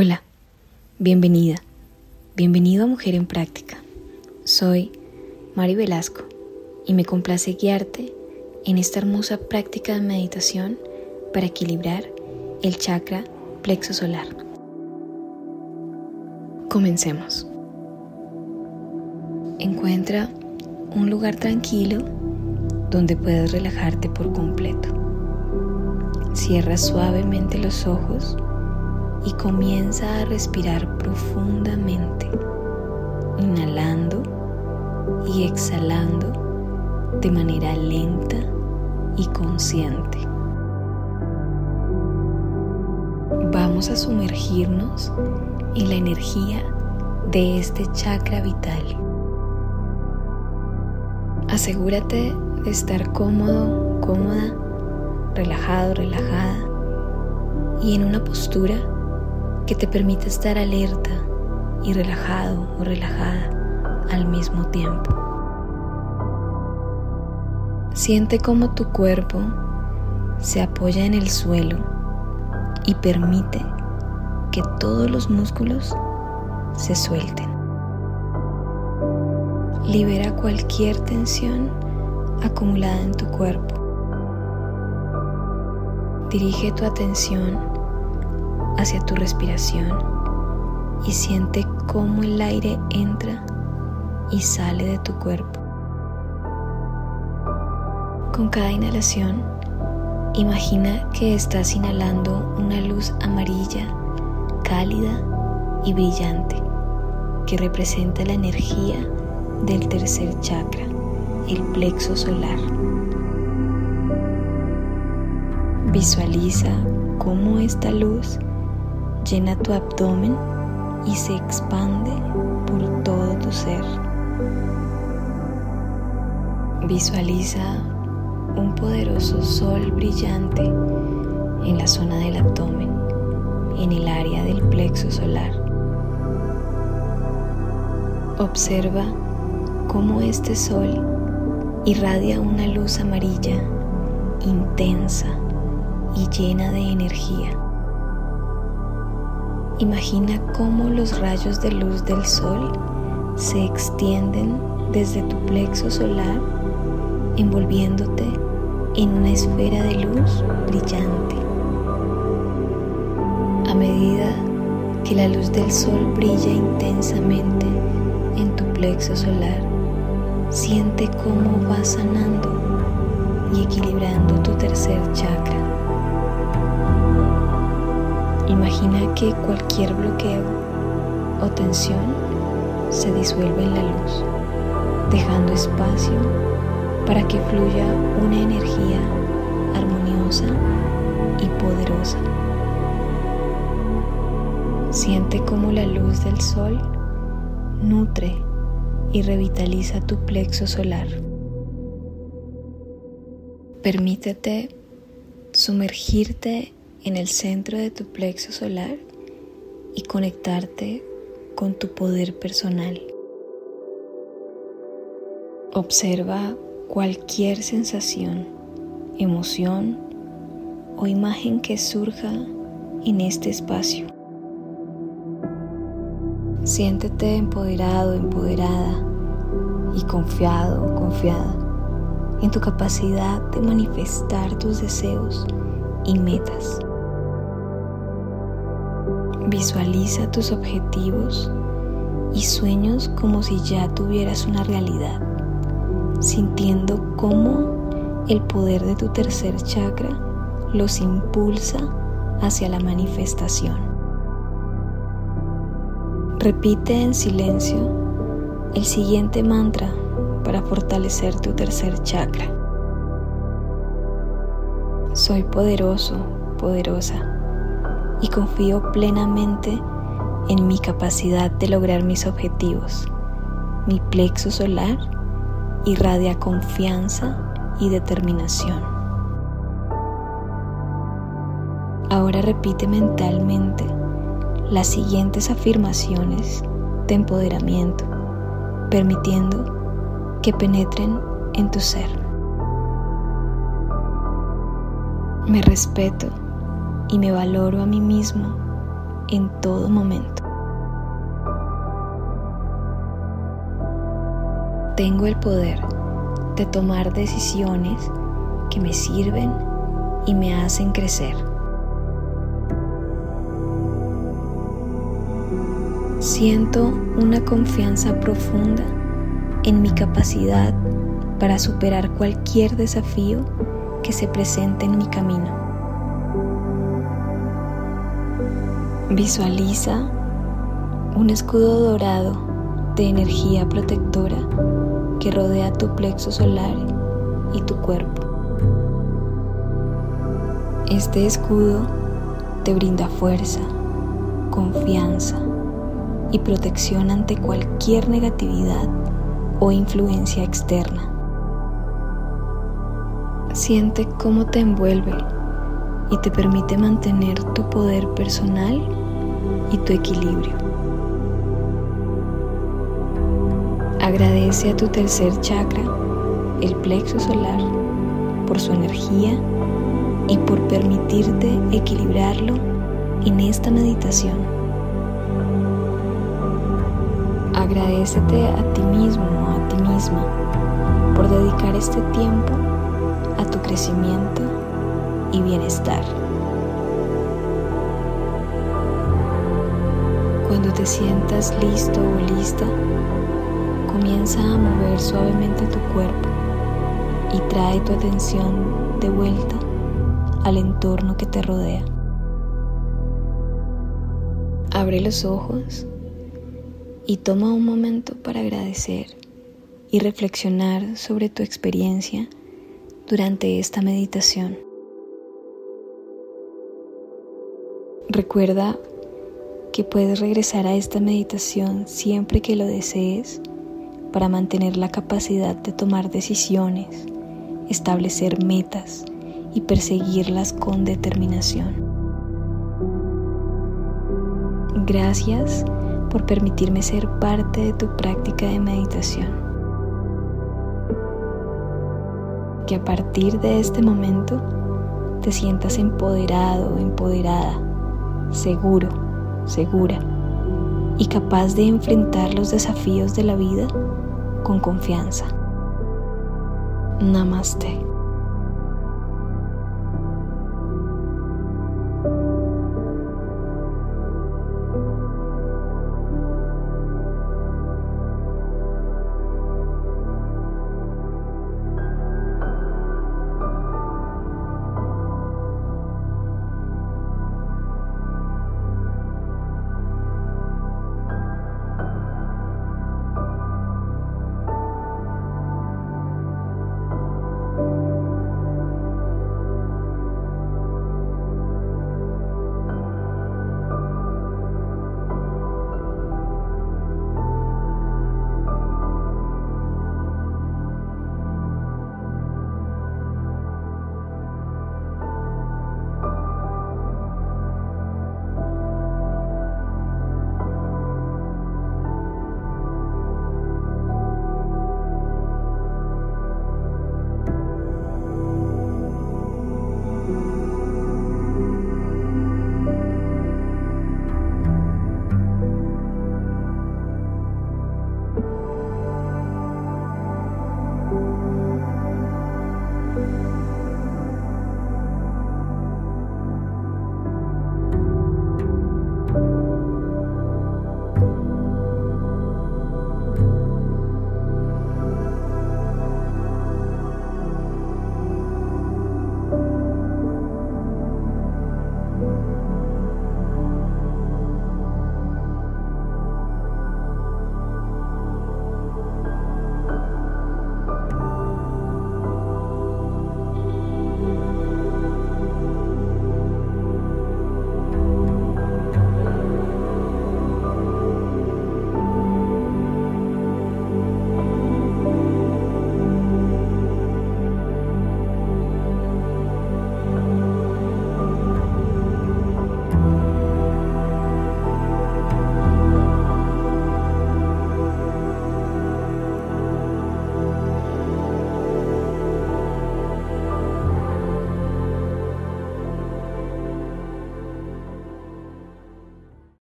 Hola, bienvenida, bienvenido a Mujer en Práctica. Soy Mari Velasco y me complace guiarte en esta hermosa práctica de meditación para equilibrar el chakra plexo solar. Comencemos. Encuentra un lugar tranquilo donde puedas relajarte por completo. Cierra suavemente los ojos y comienza a respirar profundamente, inhalando y exhalando de manera lenta y consciente. Vamos a sumergirnos en la energía de este chakra vital. Asegúrate de estar cómodo, cómoda, relajado, relajada y en una postura que te permite estar alerta y relajado o relajada al mismo tiempo. Siente cómo tu cuerpo se apoya en el suelo y permite que todos los músculos se suelten. Libera cualquier tensión acumulada en tu cuerpo. Dirige tu atención hacia tu respiración y siente cómo el aire entra y sale de tu cuerpo. Con cada inhalación, imagina que estás inhalando una luz amarilla, cálida y brillante que representa la energía del tercer chakra, el plexo solar. Visualiza cómo esta luz Llena tu abdomen y se expande por todo tu ser. Visualiza un poderoso sol brillante en la zona del abdomen, en el área del plexo solar. Observa cómo este sol irradia una luz amarilla intensa y llena de energía. Imagina cómo los rayos de luz del sol se extienden desde tu plexo solar, envolviéndote en una esfera de luz brillante. A medida que la luz del sol brilla intensamente en tu plexo solar, siente cómo va sanando y equilibrando tu tercer chakra. Imagina que cualquier bloqueo o tensión se disuelve en la luz, dejando espacio para que fluya una energía armoniosa y poderosa. Siente cómo la luz del sol nutre y revitaliza tu plexo solar. Permítete sumergirte en el centro de tu plexo solar y conectarte con tu poder personal. Observa cualquier sensación, emoción o imagen que surja en este espacio. Siéntete empoderado, empoderada y confiado, confiada en tu capacidad de manifestar tus deseos y metas. Visualiza tus objetivos y sueños como si ya tuvieras una realidad, sintiendo cómo el poder de tu tercer chakra los impulsa hacia la manifestación. Repite en silencio el siguiente mantra para fortalecer tu tercer chakra. Soy poderoso, poderosa y confío plenamente en mi capacidad de lograr mis objetivos. Mi plexo solar irradia confianza y determinación. Ahora repite mentalmente las siguientes afirmaciones de empoderamiento, permitiendo que penetren en tu ser. Me respeto y me valoro a mí mismo en todo momento. Tengo el poder de tomar decisiones que me sirven y me hacen crecer. Siento una confianza profunda en mi capacidad para superar cualquier desafío que se presente en mi camino. Visualiza un escudo dorado de energía protectora que rodea tu plexo solar y tu cuerpo. Este escudo te brinda fuerza, confianza y protección ante cualquier negatividad o influencia externa. Siente cómo te envuelve y te permite mantener tu poder personal y tu equilibrio. Agradece a tu tercer chakra, el plexo solar, por su energía y por permitirte equilibrarlo en esta meditación. Agradecete a ti mismo a ti misma por dedicar este tiempo a tu crecimiento y bienestar. Cuando te sientas listo o lista, comienza a mover suavemente tu cuerpo y trae tu atención de vuelta al entorno que te rodea. Abre los ojos y toma un momento para agradecer y reflexionar sobre tu experiencia durante esta meditación. Recuerda que puedes regresar a esta meditación siempre que lo desees para mantener la capacidad de tomar decisiones, establecer metas y perseguirlas con determinación. Gracias por permitirme ser parte de tu práctica de meditación. que a partir de este momento te sientas empoderado, empoderada, seguro, segura y capaz de enfrentar los desafíos de la vida con confianza. Namaste.